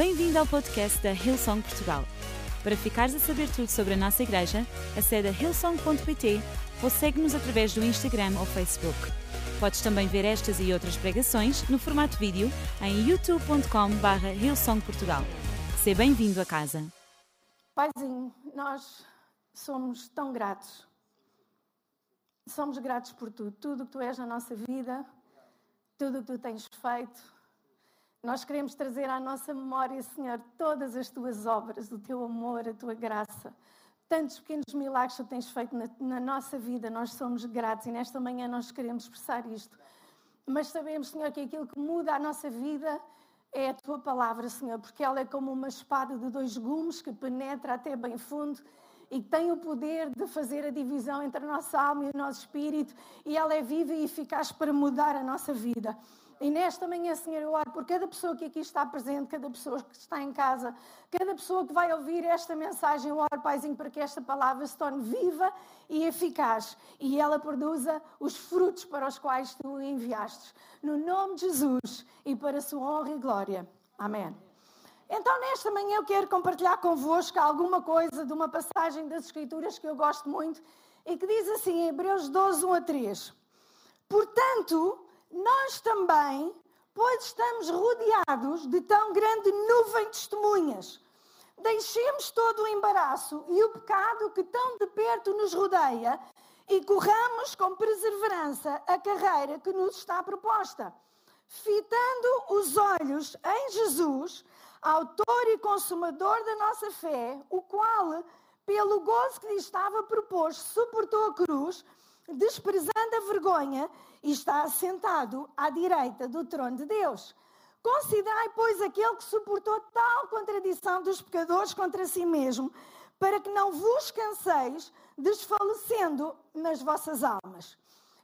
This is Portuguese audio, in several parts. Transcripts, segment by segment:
Bem-vindo ao podcast da Hillsong Portugal. Para ficares a saber tudo sobre a nossa igreja, acede a hillsong.pt ou segue-nos através do Instagram ou Facebook. Podes também ver estas e outras pregações no formato vídeo em youtube.com.br hillsongportugal. Seja bem-vindo a casa. Paizinho, nós somos tão gratos. Somos gratos por tudo, tudo o que tu és na nossa vida, tudo o que tu tens feito. Nós queremos trazer à nossa memória, Senhor, todas as tuas obras, o teu amor, a tua graça. Tantos pequenos milagres que tu tens feito na, na nossa vida, nós somos gratos e nesta manhã nós queremos expressar isto. Mas sabemos, Senhor, que aquilo que muda a nossa vida é a tua palavra, Senhor, porque ela é como uma espada de dois gumes que penetra até bem fundo e tem o poder de fazer a divisão entre a nossa alma e o nosso espírito, e ela é viva e eficaz para mudar a nossa vida. E nesta manhã, Senhor, eu oro por cada pessoa que aqui está presente, cada pessoa que está em casa, cada pessoa que vai ouvir esta mensagem. Eu oro, Paizinho, para que esta palavra se torne viva e eficaz e ela produza os frutos para os quais tu enviaste. No nome de Jesus e para a sua honra e glória. Amém. Então, nesta manhã, eu quero compartilhar convosco alguma coisa de uma passagem das Escrituras que eu gosto muito e que diz assim, em Hebreus 12, 1 a 3. Portanto, nós também, pois estamos rodeados de tão grande nuvem de testemunhas, deixemos todo o embaraço e o pecado que tão de perto nos rodeia e corramos com perseverança a carreira que nos está proposta, fitando os olhos em Jesus, autor e consumador da nossa fé, o qual, pelo gozo que lhe estava proposto, suportou a cruz, desprezando a vergonha e está assentado à direita do trono de Deus. Considerai, pois, aquele que suportou tal contradição dos pecadores contra si mesmo, para que não vos canseis, desfalecendo nas vossas almas.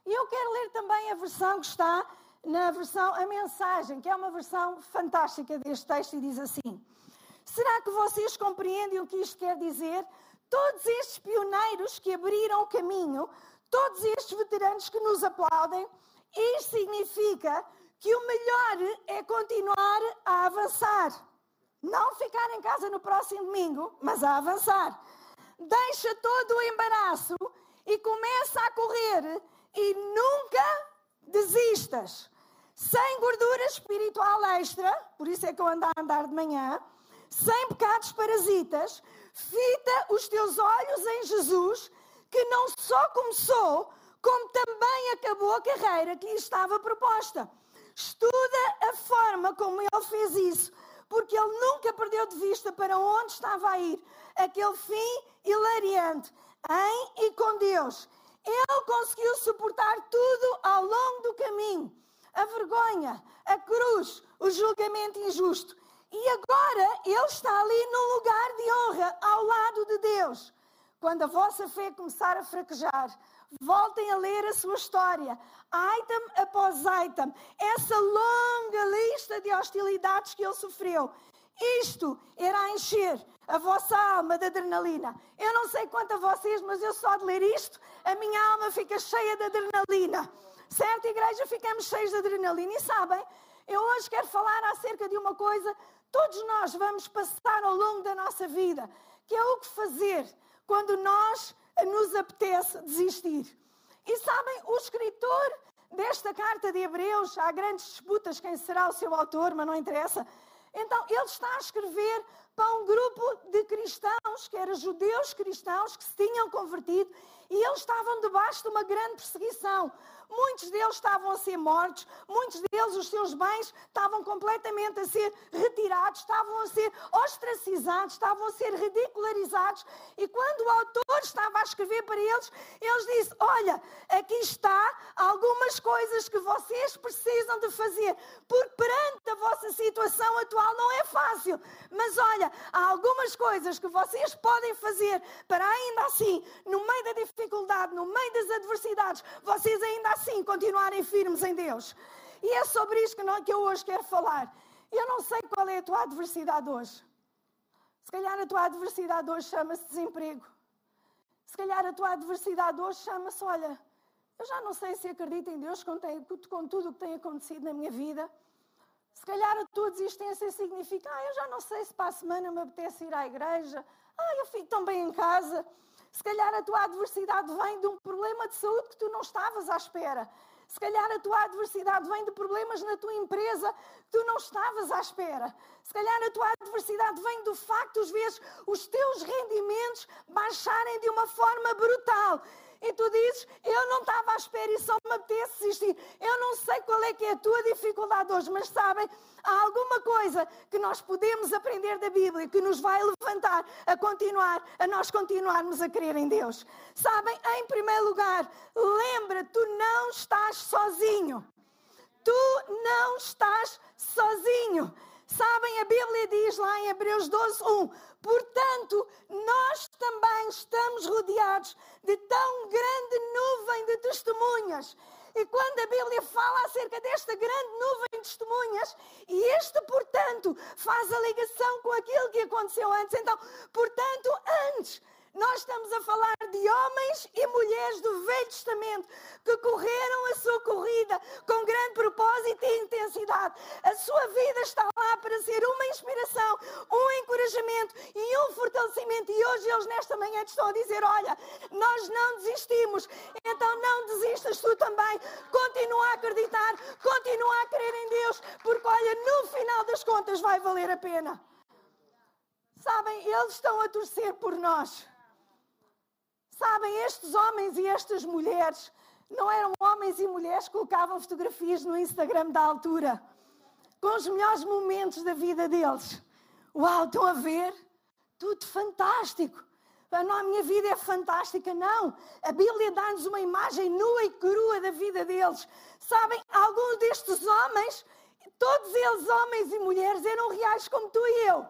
E eu quero ler também a versão que está na versão A Mensagem, que é uma versão fantástica deste texto, e diz assim: Será que vocês compreendem o que isto quer dizer? Todos estes pioneiros que abriram o caminho todos estes veteranos que nos aplaudem, isto significa que o melhor é continuar a avançar. Não ficar em casa no próximo domingo, mas a avançar. Deixa todo o embaraço e começa a correr e nunca desistas. Sem gordura espiritual extra, por isso é que eu ando a andar de manhã, sem pecados parasitas, fita os teus olhos em Jesus que não só começou, como também acabou a carreira que lhe estava proposta. Estuda a forma como ele fez isso, porque ele nunca perdeu de vista para onde estava a ir, aquele fim hilariante, em e com Deus. Ele conseguiu suportar tudo ao longo do caminho: a vergonha, a cruz, o julgamento injusto. E agora ele está ali num lugar de honra, ao lado de Deus. Quando a vossa fé começar a fraquejar, voltem a ler a sua história, item após item, essa longa lista de hostilidades que ele sofreu. Isto irá encher a vossa alma de adrenalina. Eu não sei quanto a vocês, mas eu só de ler isto, a minha alma fica cheia de adrenalina. Certo, igreja? Ficamos cheios de adrenalina. E sabem, eu hoje quero falar acerca de uma coisa todos nós vamos passar ao longo da nossa vida, que é o que fazer quando nós nos apetece desistir. E sabem, o escritor desta carta de Hebreus, há grandes disputas quem será o seu autor, mas não interessa. Então, ele está a escrever para um grupo de cristãos, que eram judeus cristãos, que se tinham convertido, e eles estavam debaixo de uma grande perseguição. Muitos deles estavam a ser mortos, muitos deles, os seus bens, estavam completamente a ser retirados, estavam a ser ostracizados, estavam a ser ridicularizados. E quando o autor estava a escrever para eles, eles disse: Olha, aqui está algumas coisas que vocês precisam de fazer, porque perante vossa situação atual não é fácil. Mas olha, há algumas coisas que vocês podem fazer para ainda assim, no meio da dificuldade, no meio das adversidades, vocês ainda assim continuarem firmes em Deus. E é sobre isto que, não, que eu hoje quero falar. Eu não sei qual é a tua adversidade hoje. Se calhar a tua adversidade hoje chama-se desemprego. Se calhar a tua adversidade hoje chama-se, olha, eu já não sei se acredito em Deus com, com tudo o que tem acontecido na minha vida. Se calhar a tua desistência significa, ah, eu já não sei se para a semana me apetece ir à igreja, ah, eu fico tão bem em casa. Se calhar a tua adversidade vem de um problema de saúde que tu não estavas à espera. Se calhar a tua adversidade vem de problemas na tua empresa que tu não estavas à espera. Se calhar a tua adversidade vem do facto, às vezes, os teus rendimentos baixarem de uma forma brutal. E tu dizes, eu não estava à espera e só me apetece desistir. Eu não sei qual é que é a tua dificuldade hoje, mas sabem, há alguma coisa que nós podemos aprender da Bíblia que nos vai levantar a continuar, a nós continuarmos a crer em Deus. Sabem, em primeiro lugar, lembra, tu não estás sozinho. Tu não estás sozinho. Sabem, a Bíblia diz lá em Hebreus 12, 1: Portanto, nós também estamos rodeados de tão grande nuvem de testemunhas. E quando a Bíblia fala acerca desta grande nuvem de testemunhas, e este, portanto, faz a ligação com aquilo que aconteceu antes. Então, portanto, antes nós estamos a falar de homens e mulheres do Velho Testamento que correram a sua corrida com grande propósito e intensidade. A sua vida está lá para ser uma inspiração, um encorajamento e um fortalecimento. E hoje eles nesta manhã te estão a dizer: olha, nós não desistimos, então não desistas tu também. Continua a acreditar, continua a crer em Deus, porque olha, no final das contas vai valer a pena. Sabem, eles estão a torcer por nós. Sabem, estes homens e estas mulheres não eram homens e mulheres que colocavam fotografias no Instagram da altura com os melhores momentos da vida deles. Uau, estão a ver? Tudo fantástico. A minha vida é fantástica. Não. A Bíblia dá-nos uma imagem nua e crua da vida deles. Sabem, alguns destes homens, todos eles, homens e mulheres, eram reais como tu e eu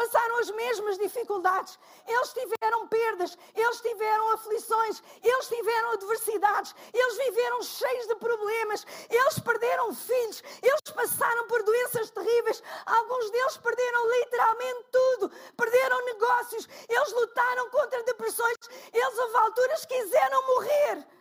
passaram as mesmas dificuldades, eles tiveram perdas, eles tiveram aflições, eles tiveram adversidades, eles viveram cheios de problemas, eles perderam filhos, eles passaram por doenças terríveis, alguns deles perderam literalmente tudo, perderam negócios, eles lutaram contra depressões, eles houve alturas quiseram morrer.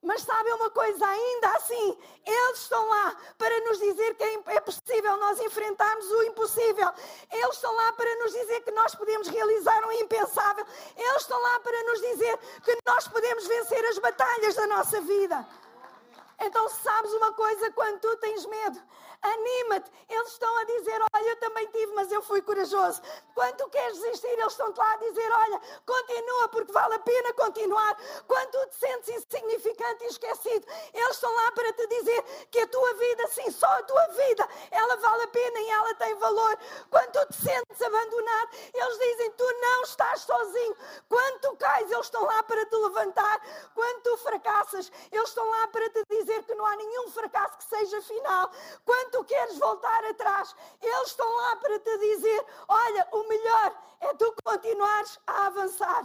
Mas sabem uma coisa, ainda assim, eles estão lá para nos dizer que é, é possível nós enfrentarmos o impossível. Eles estão lá para nos dizer que nós podemos realizar o impensável. Eles estão lá para nos dizer que nós podemos vencer as batalhas da nossa vida. Então, sabes uma coisa, quando tu tens medo, anima-te. Eles estão a dizer: Olha, eu também tive, mas eu fui corajoso. Quando tu queres desistir, eles estão-te lá a dizer: Olha, continua, porque vale a pena continuar. Quando tu te sentes insignificante e esquecido, eles estão lá para te dizer que a tua vida, sim, só a tua vida, ela vale a pena e ela tem valor. Quando tu te sentes abandonado, eles dizem: Tu não estás sozinho. Quando tu cais, eles estão lá para te levantar. Quando tu fracassas, eles estão lá para te dizer que não há nenhum fracasso que seja final. Quando tu queres voltar atrás, eles estão lá para te dizer: olha, o melhor é tu continuares a avançar.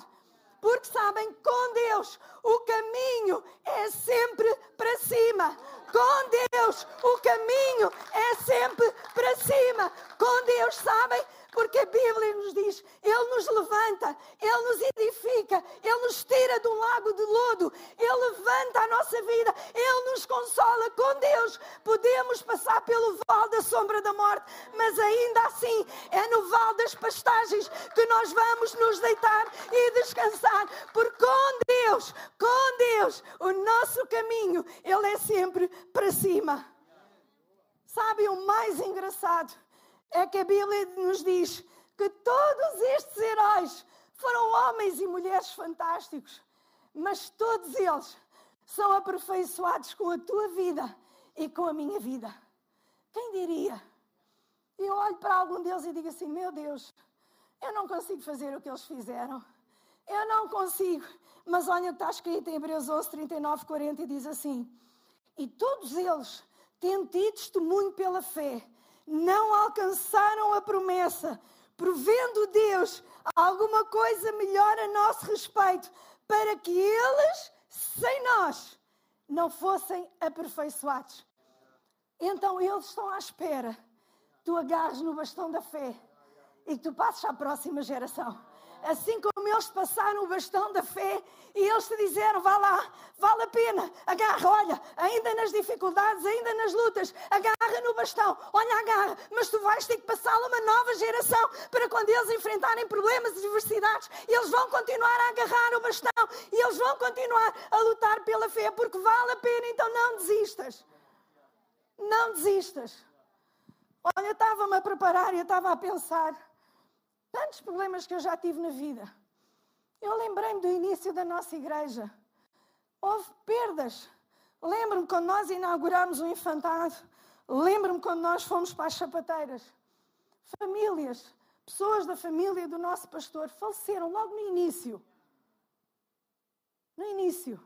Porque sabem, com Deus o caminho é sempre para cima. Com Deus o caminho é sempre para cima. Com Deus, sabem, porque a Bíblia nos diz: Ele nos levanta, Ele nos edifica, Ele nos tira de um lago de lodo, Ele levanta a nossa vida, Ele nos consola. Com Deus podemos passar pelo vale da sombra da morte, mas ainda assim é no vale das pastagens que nós vamos nos deitar e descansar, porque com Deus, com Deus, o nosso caminho, Ele é sempre para cima. Sabe o mais engraçado? É que a Bíblia nos diz que todos estes heróis foram homens e mulheres fantásticos, mas todos eles são aperfeiçoados com a tua vida e com a minha vida. Quem diria? Eu olho para algum deles e digo assim: meu Deus, eu não consigo fazer o que eles fizeram. Eu não consigo. Mas olha o que está escrito em Hebreus 11, 39, 40 e diz assim: E todos eles, tendo tido testemunho pela fé, não alcançaram a promessa, provendo Deus alguma coisa melhor a nosso respeito, para que eles, sem nós, não fossem aperfeiçoados. Então eles estão à espera. Tu agarres no bastão da fé e que tu passes à próxima geração. Assim como eles passaram o bastão da fé e eles te disseram: vá lá, vale a pena, agarra, olha, ainda nas dificuldades, ainda nas lutas, agarra no bastão, olha, agarra, mas tu vais ter que passá-lo a uma nova geração para quando eles enfrentarem problemas e adversidades, eles vão continuar a agarrar o bastão e eles vão continuar a lutar pela fé, porque vale a pena, então não desistas. Não desistas. Olha, eu estava-me a preparar e eu estava a pensar tantos problemas que eu já tive na vida. Eu lembrei-me do início da nossa igreja. Houve perdas. Lembro-me quando nós inauguramos o infantado. Lembro-me quando nós fomos para as sapateiras. Famílias, pessoas da família do nosso pastor faleceram logo no início. No início.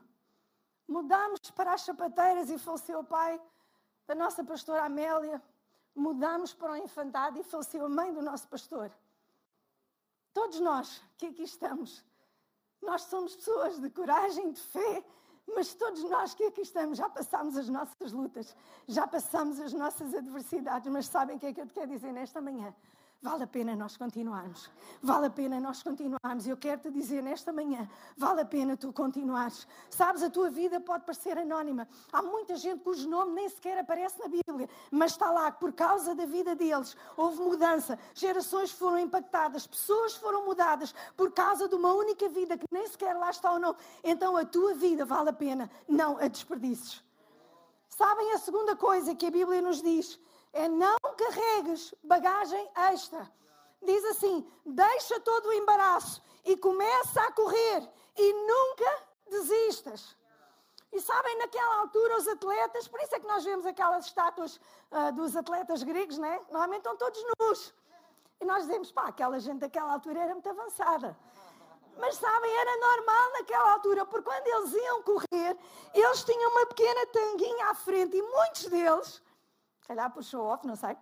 Mudámos para as sapateiras e faleceu o pai da nossa pastora Amélia. Mudámos para o infantado e faleceu a mãe do nosso pastor. Todos nós que aqui estamos, nós somos pessoas de coragem, de fé, mas todos nós que aqui estamos já passamos as nossas lutas, já passamos as nossas adversidades, mas sabem o que é que eu te quero dizer nesta manhã? Vale a pena nós continuarmos. Vale a pena nós continuarmos. Eu quero te dizer nesta manhã, vale a pena tu continuares. Sabes, a tua vida pode parecer anónima. Há muita gente cujo nome nem sequer aparece na Bíblia, mas está lá por causa da vida deles houve mudança. Gerações foram impactadas, pessoas foram mudadas por causa de uma única vida que nem sequer lá está ou não. Então a tua vida vale a pena, não a desperdices. Sabem a segunda coisa que a Bíblia nos diz? É não carregues bagagem extra. Diz assim: deixa todo o embaraço e começa a correr e nunca desistas. E sabem, naquela altura, os atletas, por isso é que nós vemos aquelas estátuas uh, dos atletas gregos, né? Normalmente estão todos nus. E nós dizemos, pá, aquela gente daquela altura era muito avançada. Mas sabem, era normal naquela altura, porque quando eles iam correr, eles tinham uma pequena tanguinha à frente e muitos deles calhar puxou off, não sei.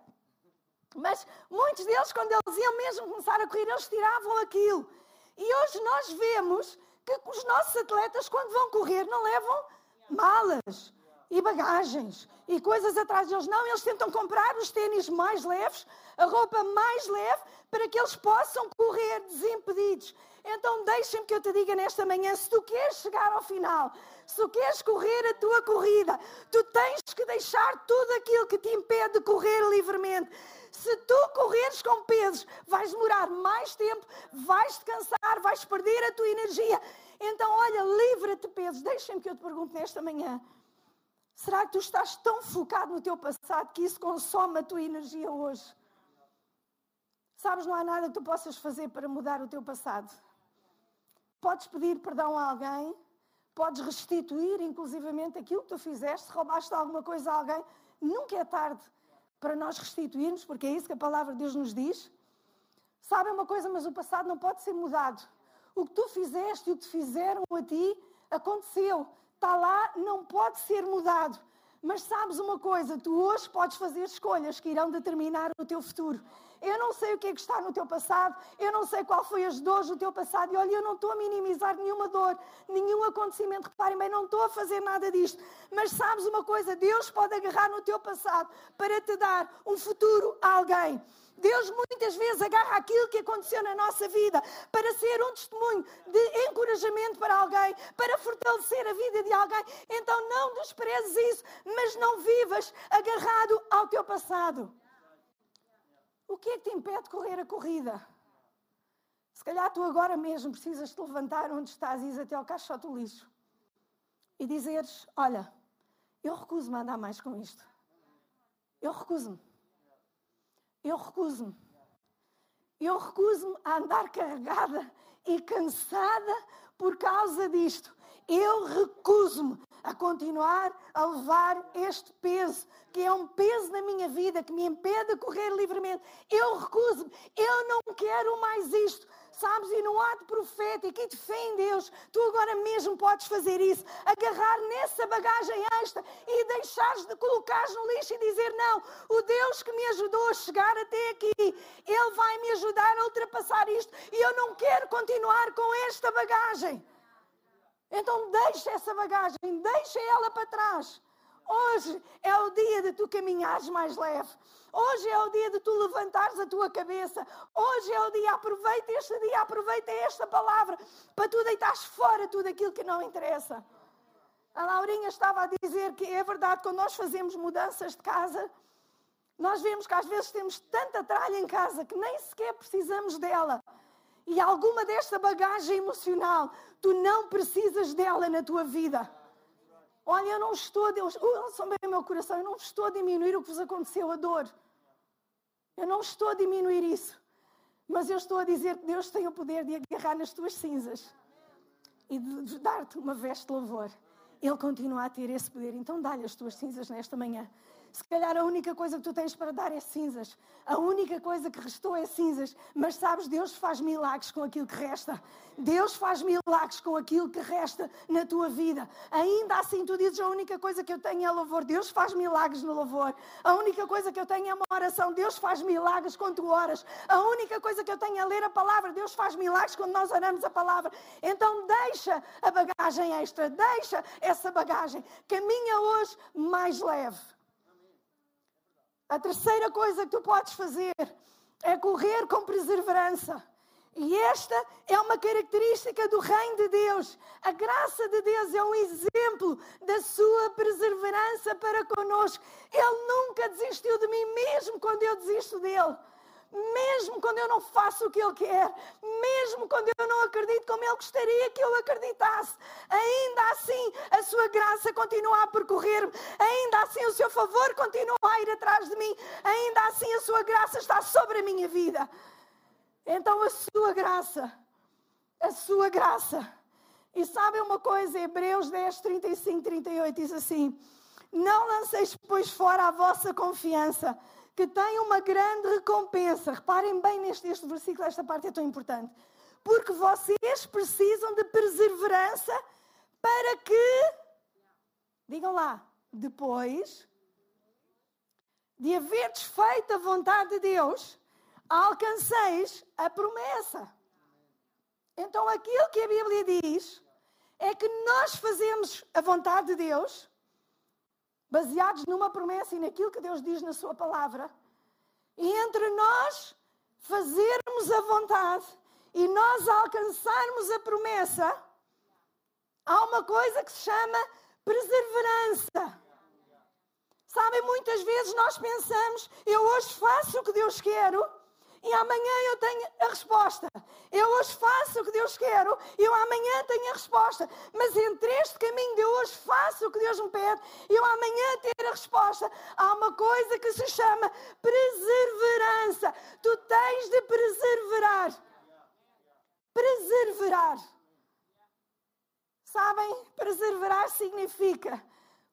Mas muitos deles, quando eles iam mesmo começar a correr, eles tiravam aquilo. E hoje nós vemos que os nossos atletas, quando vão correr, não levam malas e bagagens e coisas atrás deles. Não, eles tentam comprar os tênis mais leves, a roupa mais leve, para que eles possam correr desimpedidos. Então deixem-me que eu te diga nesta manhã, se tu queres chegar ao final, se tu queres correr a tua corrida, tu tens que deixar tudo aquilo que te impede de correr livremente. Se tu correres com pesos, vais demorar mais tempo, vais te cansar, vais perder a tua energia. Então, olha, livra-te de pesos. Deixa-me que eu te pergunte nesta manhã. Será que tu estás tão focado no teu passado que isso consome a tua energia hoje? Sabes, não há nada que tu possas fazer para mudar o teu passado. Podes pedir perdão a alguém, Podes restituir, inclusivamente, aquilo que tu fizeste, roubaste alguma coisa a alguém. Nunca é tarde para nós restituirmos, porque é isso que a palavra de Deus nos diz. Sabe uma coisa, mas o passado não pode ser mudado. O que tu fizeste e o que te fizeram a ti aconteceu. Está lá, não pode ser mudado. Mas sabes uma coisa, tu hoje podes fazer escolhas que irão determinar o teu futuro. Eu não sei o que é que está no teu passado, eu não sei qual foi as dores do teu passado. E olha, eu não estou a minimizar nenhuma dor, nenhum acontecimento. Reparem bem, não estou a fazer nada disto. Mas sabes uma coisa, Deus pode agarrar no teu passado para te dar um futuro a alguém. Deus muitas vezes agarra aquilo que aconteceu na nossa vida para ser um testemunho de encorajamento para alguém, para fortalecer a vida de alguém. Então não desprezes isso, mas não vivas agarrado ao teu passado. O que é que te impede de correr a corrida? Se calhar tu agora mesmo precisas te levantar onde estás e ir até ao caixote do lixo e dizeres: Olha, eu recuso-me a andar mais com isto. Eu recuso-me. Eu recuso-me. Eu recuso-me a andar carregada e cansada por causa disto. Eu recuso-me a continuar a levar este peso, que é um peso na minha vida, que me impede de correr livremente. Eu recuso-me. Eu não quero mais isto. Sabes, e no ato profético e de fé em Deus, tu agora mesmo podes fazer isso. Agarrar nessa bagagem extra e deixares de colocar no lixo e dizer: Não, o Deus que me ajudou a chegar até aqui, Ele vai me ajudar a ultrapassar isto e eu não quero continuar com esta bagagem. Então deixa essa bagagem, deixa ela para trás. Hoje é o dia de tu caminhares mais leve. Hoje é o dia de tu levantares a tua cabeça. Hoje é o dia, aproveita este dia, aproveita esta palavra para tu deitares fora tudo aquilo que não interessa. A Laurinha estava a dizer que é verdade, quando nós fazemos mudanças de casa, nós vemos que às vezes temos tanta tralha em casa que nem sequer precisamos dela. E alguma desta bagagem emocional, tu não precisas dela na tua vida. Olha, eu não estou Deus, ouçam bem o meu coração, eu não estou a diminuir o que vos aconteceu, a dor. Eu não estou a diminuir isso. Mas eu estou a dizer que Deus tem o poder de agarrar nas tuas cinzas e de dar-te uma veste de louvor. Ele continua a ter esse poder. Então dá-lhe as tuas cinzas nesta manhã. Se calhar a única coisa que tu tens para dar é cinzas. A única coisa que restou é cinzas. Mas sabes, Deus faz milagres com aquilo que resta. Deus faz milagres com aquilo que resta na tua vida. Ainda assim, tu dizes: a única coisa que eu tenho é louvor. Deus faz milagres no louvor. A única coisa que eu tenho é uma oração. Deus faz milagres quando tu oras. A única coisa que eu tenho é ler a palavra. Deus faz milagres quando nós oramos a palavra. Então, deixa a bagagem extra. Deixa essa bagagem. Caminha hoje mais leve. A terceira coisa que tu podes fazer é correr com perseverança. E esta é uma característica do Reino de Deus. A graça de Deus é um exemplo da sua perseverança para conosco. Ele nunca desistiu de mim, mesmo quando eu desisto dele mesmo quando eu não faço o que Ele quer, mesmo quando eu não acredito como Ele gostaria que eu acreditasse, ainda assim a Sua graça continua a percorrer-me, ainda assim o Seu favor continua a ir atrás de mim, ainda assim a Sua graça está sobre a minha vida. Então a Sua graça, a Sua graça. E sabem uma coisa, Hebreus 10, 35, 38 diz assim: Não lanceis, pois, fora a vossa confiança que tem uma grande recompensa. Reparem bem neste este versículo, esta parte é tão importante. Porque vocês precisam de perseverança para que, digam lá, depois de haver desfeito a vontade de Deus, alcanceis a promessa. Então aquilo que a Bíblia diz é que nós fazemos a vontade de Deus baseados numa promessa e naquilo que Deus diz na Sua palavra, e entre nós fazermos a vontade e nós alcançarmos a promessa, há uma coisa que se chama perseverança. Sabem, muitas vezes nós pensamos, eu hoje faço o que Deus quero e amanhã eu tenho a resposta. Eu hoje faço o que Deus quer, eu amanhã tenho a resposta. Mas entre este caminho de hoje faço o que Deus me pede, eu amanhã ter a resposta, há uma coisa que se chama perseverança. Tu tens de perseverar. Perseverar. Sabem, perseverar significa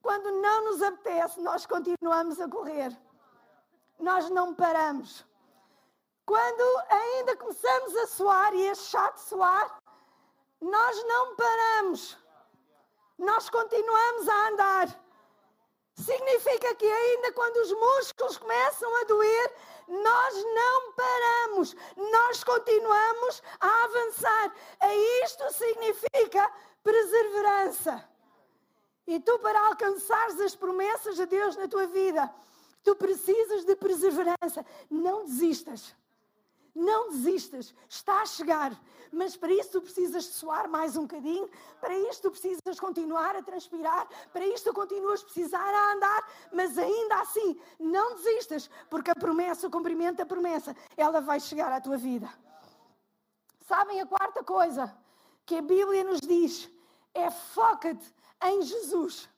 quando não nos apetece, nós continuamos a correr. Nós não paramos. Quando ainda começamos a suar e é chato suar, nós não paramos. Nós continuamos a andar. Significa que ainda quando os músculos começam a doer, nós não paramos, nós continuamos a avançar. E isto significa perseverança. E tu, para alcançares as promessas de Deus na tua vida, tu precisas de perseverança. Não desistas. Não desistas, está a chegar. Mas para isso tu precisas suar mais um bocadinho, para isto tu precisas continuar a transpirar, para isto tu continuas a precisar a andar, mas ainda assim, não desistas, porque a promessa, o cumprimento da promessa, ela vai chegar à tua vida. Sabem a quarta coisa que a Bíblia nos diz? É foca-te em Jesus.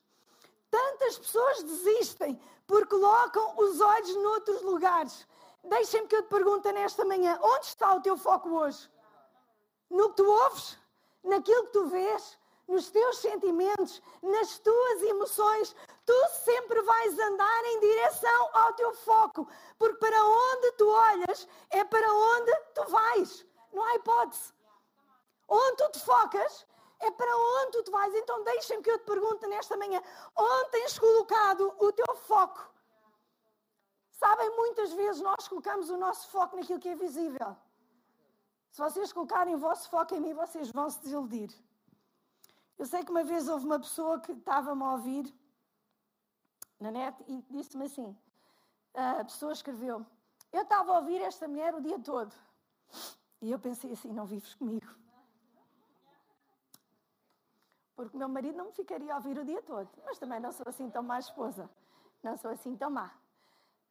Tantas pessoas desistem porque colocam os olhos noutros lugares. Deixem-me que eu te pergunte nesta manhã: onde está o teu foco hoje? No que tu ouves? Naquilo que tu vês? Nos teus sentimentos? Nas tuas emoções? Tu sempre vais andar em direção ao teu foco, porque para onde tu olhas é para onde tu vais. Não há hipótese. Onde tu te focas é para onde tu te vais. Então deixem-me que eu te pergunte nesta manhã: onde tens colocado o teu foco? Sabem, muitas vezes nós colocamos o nosso foco naquilo que é visível. Se vocês colocarem o vosso foco em mim, vocês vão se desiludir. Eu sei que uma vez houve uma pessoa que estava-me a ouvir na net e disse-me assim: a pessoa escreveu, eu estava a ouvir esta mulher o dia todo. E eu pensei assim: não vives comigo. Porque o meu marido não me ficaria a ouvir o dia todo. Mas também não sou assim tão má esposa. Não sou assim tão má.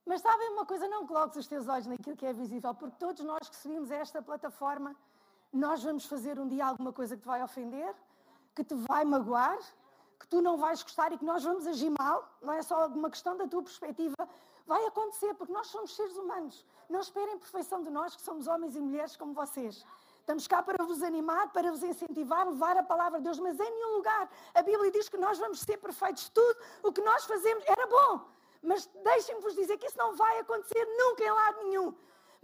Mas sabem uma coisa? Não coloques os teus olhos naquilo que é visível, porque todos nós que subimos a esta plataforma, nós vamos fazer um dia alguma coisa que te vai ofender, que te vai magoar, que tu não vais gostar e que nós vamos agir mal. Não é só uma questão da tua perspectiva. Vai acontecer, porque nós somos seres humanos. Não esperem perfeição de nós, que somos homens e mulheres como vocês. Estamos cá para vos animar, para vos incentivar, levar a palavra de Deus, mas em nenhum lugar a Bíblia diz que nós vamos ser perfeitos. Tudo o que nós fazemos era bom, mas deixem-me vos dizer que isso não vai acontecer nunca em lado nenhum.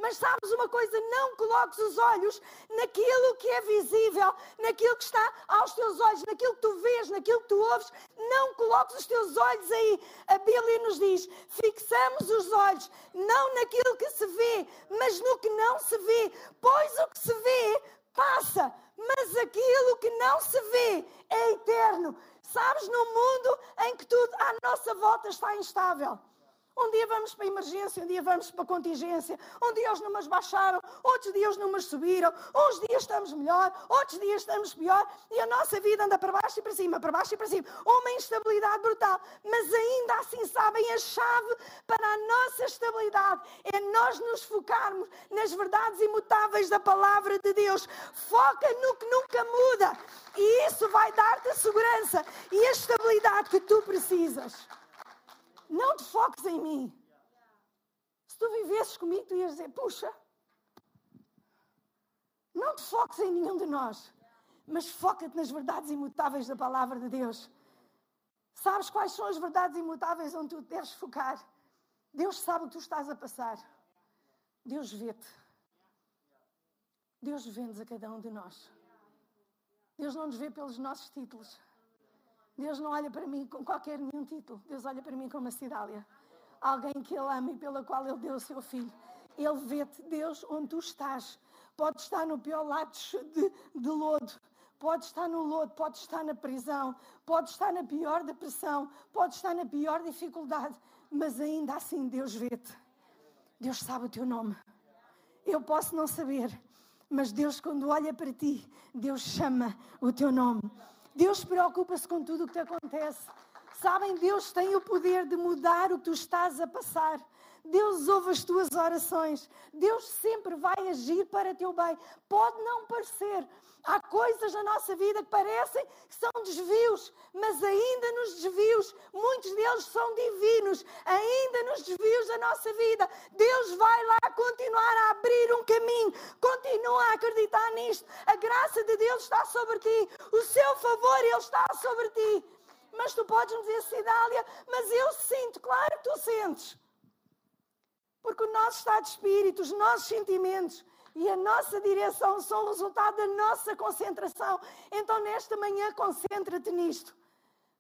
Mas sabes uma coisa? Não coloques os olhos naquilo que é visível, naquilo que está aos teus olhos, naquilo que tu vês, naquilo que tu ouves. Não coloques os teus olhos aí. A Bíblia nos diz: fixamos os olhos não naquilo que se vê, mas no que não se vê. Pois o que se vê passa, mas aquilo que não se vê é eterno. Sabes, no mundo em que tudo à nossa volta está instável. Um dia vamos para a emergência, um dia vamos para a contingência, um dia os números baixaram, outros dias os números subiram, uns dias estamos melhor, outros dias estamos pior, e a nossa vida anda para baixo e para cima, para baixo e para cima. Uma instabilidade brutal. Mas ainda assim, sabem, a chave para a nossa estabilidade é nós nos focarmos nas verdades imutáveis da palavra de Deus. Foca no que nunca muda, e isso vai dar-te a segurança e a estabilidade que tu precisas. Não te foques em mim. Se tu vivesses comigo, tu ias dizer: puxa, não te foques em nenhum de nós, mas foca-te nas verdades imutáveis da palavra de Deus. Sabes quais são as verdades imutáveis onde tu deves focar? Deus sabe o que tu estás a passar. Deus vê-te. Deus vê-nos a cada um de nós. Deus não nos vê pelos nossos títulos. Deus não olha para mim com qualquer nenhum título. Deus olha para mim como a Cidália. Alguém que Ele ama e pela qual Ele deu o seu filho. Ele vê-te, Deus, onde tu estás. Pode estar no pior lado de, de lodo. Pode estar no lodo, pode estar na prisão, pode estar na pior depressão, pode estar na pior dificuldade, mas ainda assim Deus vê-te. Deus sabe o teu nome. Eu posso não saber, mas Deus, quando olha para ti, Deus chama o teu nome. Deus preocupa-se com tudo o que te acontece. Sabem, Deus tem o poder de mudar o que tu estás a passar. Deus ouve as tuas orações. Deus sempre vai agir para teu bem. Pode não parecer. Há coisas na nossa vida que parecem que são desvios, mas ainda nos desvios, muitos deles são divinos. Ainda nos desvios da nossa vida, Deus vai lá continuar a abrir um caminho. Continua a acreditar nisto. A graça de Deus está sobre ti. O seu favor, Ele está sobre ti. Mas tu podes me dizer, Cidália, mas eu sinto, claro que tu sentes. Porque o nosso estado de espírito, os nossos sentimentos e a nossa direção são resultado da nossa concentração. Então, nesta manhã, concentra-te nisto.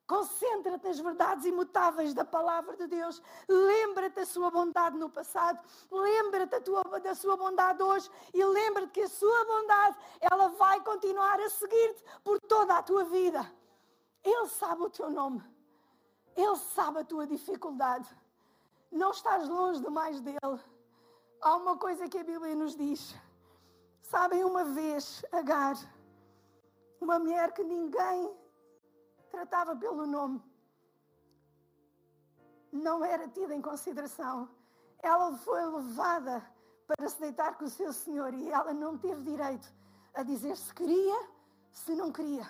Concentra-te nas verdades imutáveis da palavra de Deus. Lembra-te da sua bondade no passado. Lembra-te da sua bondade hoje. E lembra-te que a sua bondade, ela vai continuar a seguir-te por toda a tua vida. Ele sabe o teu nome. Ele sabe a tua dificuldade. Não estás longe demais dele. Há uma coisa que a Bíblia nos diz. Sabem, uma vez, Agar, uma mulher que ninguém tratava pelo nome, não era tida em consideração. Ela foi levada para se deitar com o seu senhor e ela não teve direito a dizer se queria, se não queria.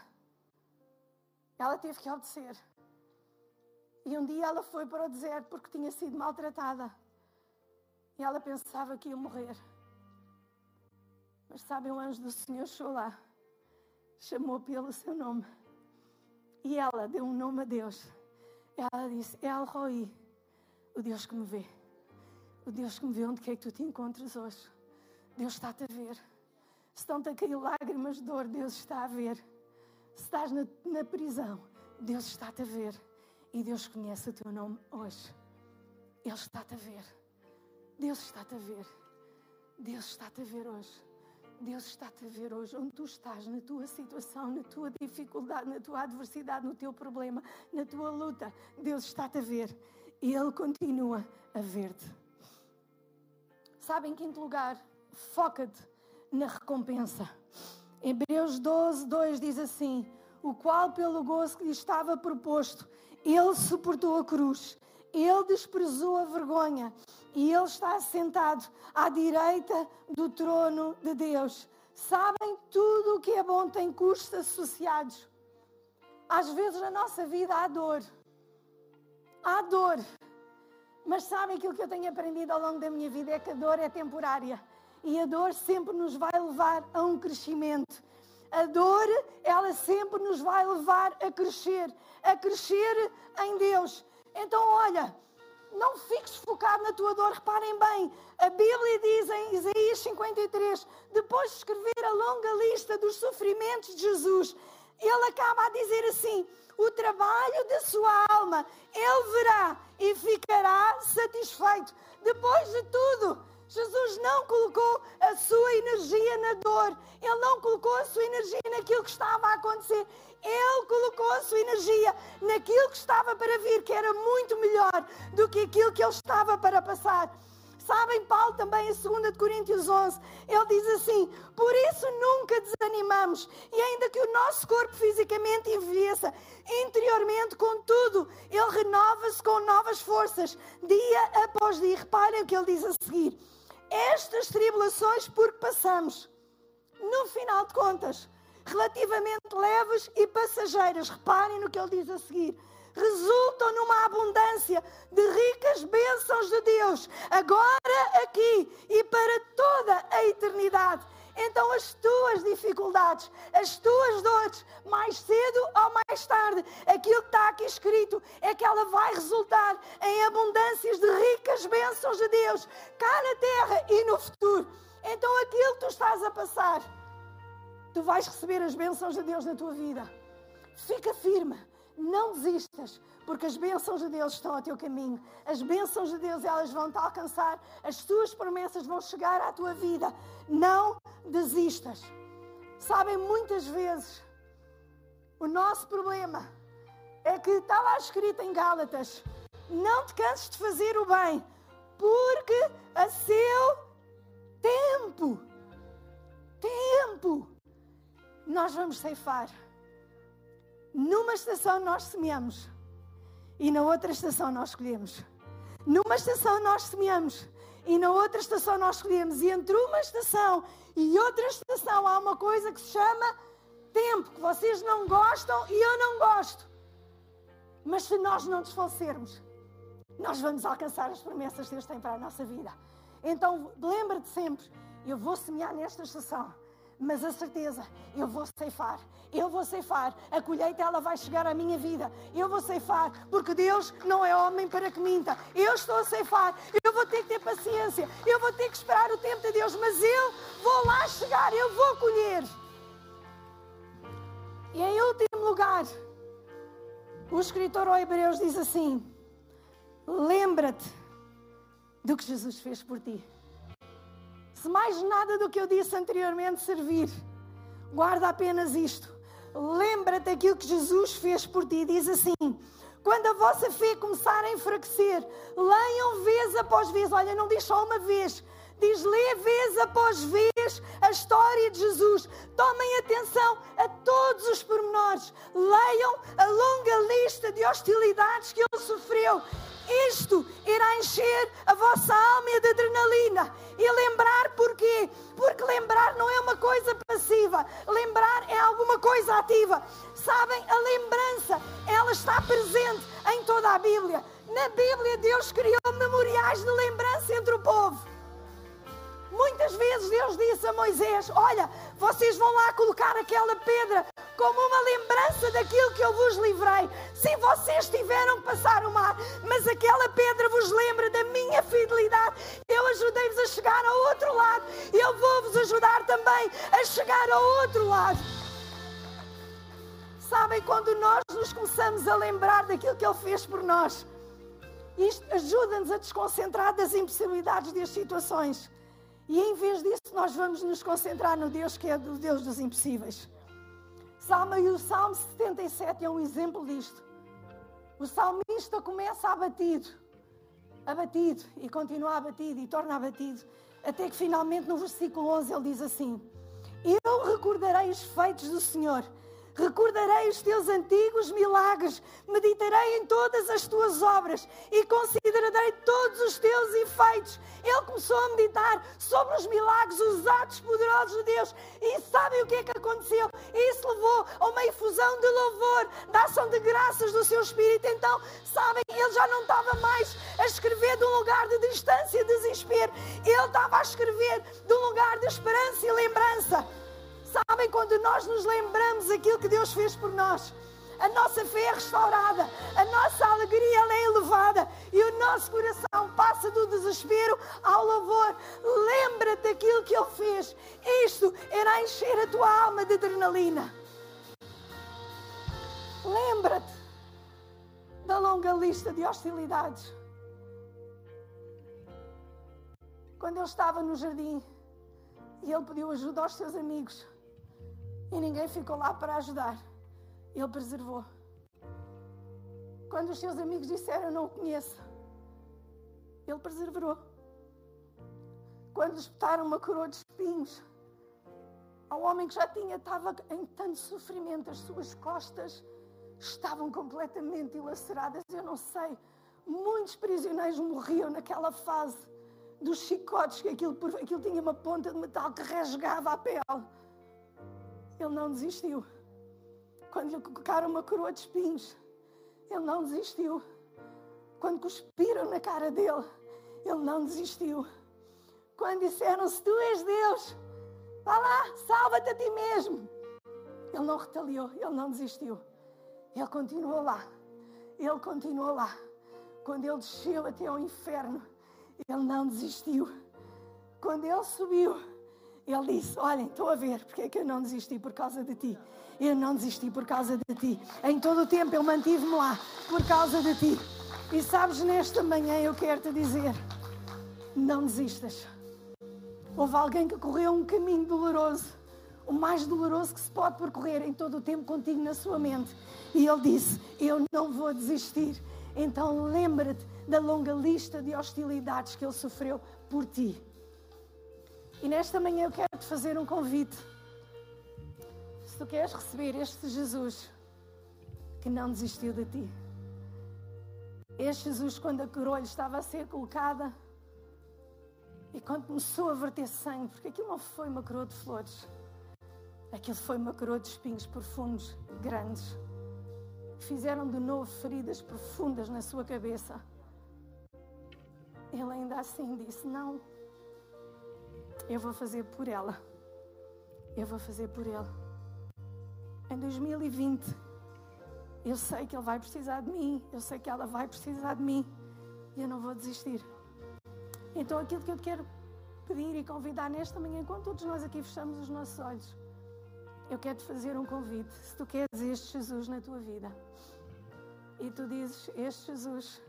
Ela teve que obedecer. E um dia ela foi para o deserto porque tinha sido maltratada. E ela pensava que ia morrer. Mas sabem, o anjo do Senhor chegou lá, chamou pelo seu nome. E ela deu um nome a Deus. Ela disse: El Roi, o Deus que me vê. O Deus que me vê onde quer que tu te encontres hoje. Deus está-te a ver. Se estão-te a cair lágrimas de dor, Deus está a ver. Se estás na, na prisão, Deus está-te a ver. E Deus conhece o teu nome hoje. Ele está-te a ver. Deus está-te a ver. Deus está-te a ver hoje. Deus está-te a ver hoje onde tu estás, na tua situação, na tua dificuldade, na tua adversidade, no teu problema, na tua luta. Deus está-te a ver. e Ele continua a ver-te. Sabe, em quinto lugar, foca-te na recompensa. Hebreus 12, 2 diz assim: O qual, pelo gozo que lhe estava proposto, ele suportou a cruz, ele desprezou a vergonha e ele está sentado à direita do trono de Deus. Sabem, tudo o que é bom tem custos associados. Às vezes na nossa vida há dor. Há dor. Mas sabem aquilo que eu tenho aprendido ao longo da minha vida é que a dor é temporária. E a dor sempre nos vai levar a um crescimento. A dor, ela sempre nos vai levar a crescer, a crescer em Deus. Então, olha, não fiques focado na tua dor. Reparem bem, a Bíblia diz em Isaías 53, depois de escrever a longa lista dos sofrimentos de Jesus, ele acaba a dizer assim: o trabalho da sua alma ele verá e ficará satisfeito. Depois de tudo, Jesus não colocou a sua energia na dor, ele não colocou a sua energia naquilo que estava a acontecer, ele colocou a sua energia naquilo que estava para vir, que era muito melhor do que aquilo que ele estava para passar. Sabem, Paulo também em 2 Coríntios 11, ele diz assim: Por isso nunca desanimamos, e ainda que o nosso corpo fisicamente envelheça, interiormente, contudo, ele renova-se com novas forças, dia após dia. Reparem o que ele diz a seguir: Estas tribulações por que passamos, no final de contas, relativamente leves e passageiras. Reparem no que ele diz a seguir. Resultam numa abundância de ricas bênçãos de Deus, agora, aqui e para toda a eternidade. Então, as tuas dificuldades, as tuas dores, mais cedo ou mais tarde, aquilo que está aqui escrito é que ela vai resultar em abundâncias de ricas bênçãos de Deus, cá na terra e no futuro. Então, aquilo que tu estás a passar, tu vais receber as bênçãos de Deus na tua vida. Fica firme, não desistas, porque as bênçãos de Deus estão ao teu caminho. As bênçãos de Deus, elas vão te alcançar, as tuas promessas vão chegar à tua vida. Não desistas. Sabem, muitas vezes, o nosso problema é que está lá escrito em Gálatas: não te canses de fazer o bem, porque a seu tempo, tempo, nós vamos ceifar. Numa estação nós semeamos e na outra estação nós colhemos. Numa estação nós semeamos e na outra estação nós colhemos. E entre uma estação e outra estação há uma coisa que se chama tempo, que vocês não gostam e eu não gosto. Mas se nós não desfalecermos, nós vamos alcançar as promessas que Deus tem para a nossa vida. Então lembra-te sempre, eu vou semear nesta estação mas a certeza, eu vou ceifar, eu vou ceifar, a colheita ela vai chegar à minha vida, eu vou ceifar, porque Deus não é homem para que minta, eu estou a ceifar, eu vou ter que ter paciência, eu vou ter que esperar o tempo de Deus, mas eu vou lá chegar, eu vou colher. E em último lugar, o escritor ao Hebreus diz assim: lembra-te do que Jesus fez por ti. Se mais nada do que eu disse anteriormente servir, guarda apenas isto. Lembra-te daquilo que Jesus fez por ti. Diz assim: quando a vossa fé começar a enfraquecer, leiam vez após vez. Olha, não diz só uma vez. Diz, lê vez após vez a história de Jesus. Tomem atenção a todos os pormenores. Leiam a longa lista de hostilidades que ele sofreu isto irá encher a vossa alma de adrenalina. E lembrar porquê? Porque lembrar não é uma coisa passiva. Lembrar é alguma coisa ativa. Sabem, a lembrança, ela está presente em toda a Bíblia. Na Bíblia, Deus criou memoriais de lembrança entre o povo. Muitas vezes Deus disse a Moisés: Olha, vocês vão lá colocar aquela pedra como uma lembrança daquilo que eu vos livrei. Sim, vocês tiveram que passar o mar, mas aquela pedra vos lembra da minha fidelidade. Eu ajudei-vos a chegar ao outro lado. Eu vou-vos ajudar também a chegar ao outro lado. Sabem, quando nós nos começamos a lembrar daquilo que Ele fez por nós, isto ajuda-nos a desconcentrar das impossibilidades das situações. E em vez disso, nós vamos nos concentrar no Deus que é o Deus dos impossíveis. Salmo, e o Salmo 77 é um exemplo disto. O salmista começa abatido, abatido e continua abatido e torna abatido, até que finalmente no versículo 11 ele diz assim: Eu recordarei os feitos do Senhor Recordarei os teus antigos milagres, meditarei em todas as tuas obras e considerarei todos os teus efeitos. Ele começou a meditar sobre os milagres, os atos poderosos de Deus. E sabem o que é que aconteceu? Isso levou a uma efusão de louvor, da ação de graças do seu Espírito. Então, sabem, ele já não estava mais a escrever de um lugar de distância e desespero. Ele estava a escrever de um lugar de esperança e lembrança. Sabem quando nós nos lembramos aquilo que Deus fez por nós? A nossa fé é restaurada, a nossa alegria é elevada e o nosso coração passa do desespero ao louvor. Lembra-te daquilo que Ele fez. Isto irá encher a tua alma de adrenalina. Lembra-te da longa lista de hostilidades. Quando ele estava no jardim e ele pediu ajuda aos seus amigos, e ninguém ficou lá para ajudar. Ele preservou. Quando os seus amigos disseram não o conheço, ele preservou. Quando espetaram uma coroa de espinhos ao homem que já tinha, estava em tanto sofrimento, as suas costas estavam completamente dilaceradas. Eu não sei, muitos prisioneiros morriam naquela fase dos chicotes, que aquilo, aquilo tinha uma ponta de metal que rasgava a pele. Ele não desistiu. Quando lhe colocaram uma coroa de espinhos, ele não desistiu. Quando cuspiram na cara dele, ele não desistiu. Quando disseram: Se tu és Deus, vá lá, salva-te a ti mesmo. Ele não retaliou, ele não desistiu. Ele continuou lá. Ele continuou lá. Quando ele desceu até ao inferno, ele não desistiu. Quando ele subiu, ele disse: Olhem, estou a ver porque é que eu não desisti por causa de ti. Eu não desisti por causa de ti. Em todo o tempo eu mantive-me lá por causa de ti. E sabes, nesta manhã eu quero te dizer: não desistas. Houve alguém que correu um caminho doloroso, o mais doloroso que se pode percorrer em todo o tempo contigo na sua mente. E ele disse: Eu não vou desistir. Então lembra-te da longa lista de hostilidades que ele sofreu por ti. E nesta manhã eu quero te fazer um convite. Se tu queres receber este Jesus que não desistiu de ti, este Jesus, quando a coroa estava a ser colocada e quando começou a verter sangue, porque aquilo não foi uma coroa de flores, aquilo foi uma coroa de espinhos profundos, grandes, que fizeram de novo feridas profundas na sua cabeça. Ele ainda assim disse: Não, eu vou fazer por ela. Eu vou fazer por ele. Em 2020, eu sei que ele vai precisar de mim. Eu sei que ela vai precisar de mim. E eu não vou desistir. Então, aquilo que eu quero pedir e convidar nesta manhã, enquanto todos nós aqui fechamos os nossos olhos, eu quero te fazer um convite. Se tu queres este Jesus na tua vida e tu dizes: Este Jesus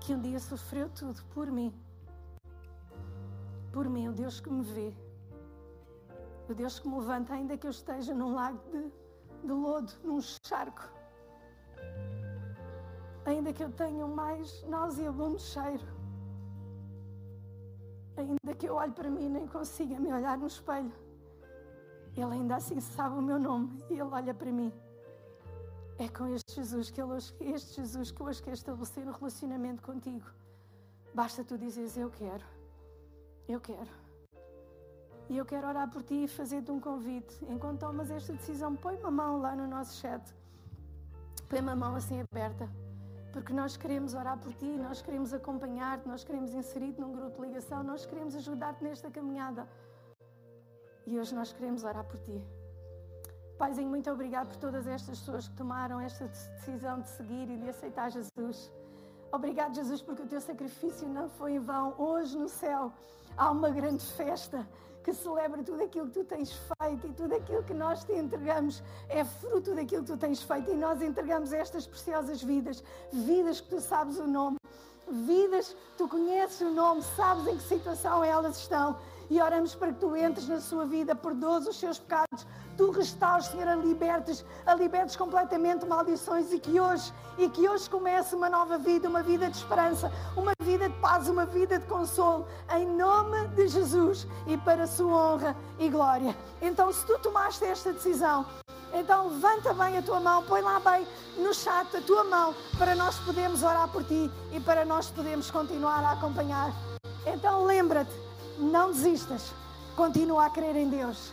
que um dia sofreu tudo por mim por mim, o Deus que me vê, o Deus que me levanta, ainda que eu esteja num lago de, de lodo, num charco, ainda que eu tenha um mais nauseabundo cheiro, ainda que eu olhe para mim e nem consiga me olhar no espelho, Ele ainda assim sabe o meu nome e Ele olha para mim. É com este Jesus que hoje, este Jesus que hoje quer estabelecer um relacionamento contigo. Basta tu dizeres eu quero. Eu quero. E eu quero orar por ti e fazer-te um convite. Enquanto tomas esta decisão, põe uma mão lá no nosso chat. Põe uma mão assim aberta. Porque nós queremos orar por ti, nós queremos acompanhar-te, nós queremos inserir-te num grupo de ligação, nós queremos ajudar-te nesta caminhada. E hoje nós queremos orar por ti. Paizinho, muito obrigado por todas estas pessoas que tomaram esta decisão de seguir e de aceitar Jesus. Obrigado, Jesus, porque o teu sacrifício não foi em vão. Hoje no céu há uma grande festa que celebra tudo aquilo que tu tens feito e tudo aquilo que nós te entregamos. É fruto daquilo que tu tens feito e nós entregamos estas preciosas vidas, vidas que tu sabes o nome, vidas que tu conheces o nome, sabes em que situação elas estão. E oramos para que tu entres na sua vida, perdoes os seus pecados, tu restaures, Senhor, a libertes, a libertes completamente maldições e que hoje, e que hoje comece uma nova vida, uma vida de esperança, uma vida de paz, uma vida de consolo, em nome de Jesus e para a sua honra e glória. Então, se tu tomaste esta decisão, então levanta bem a tua mão, põe lá bem no chat a tua mão para nós podermos orar por ti e para nós podermos continuar a acompanhar. Então lembra-te, não desistas, continua a crer em Deus,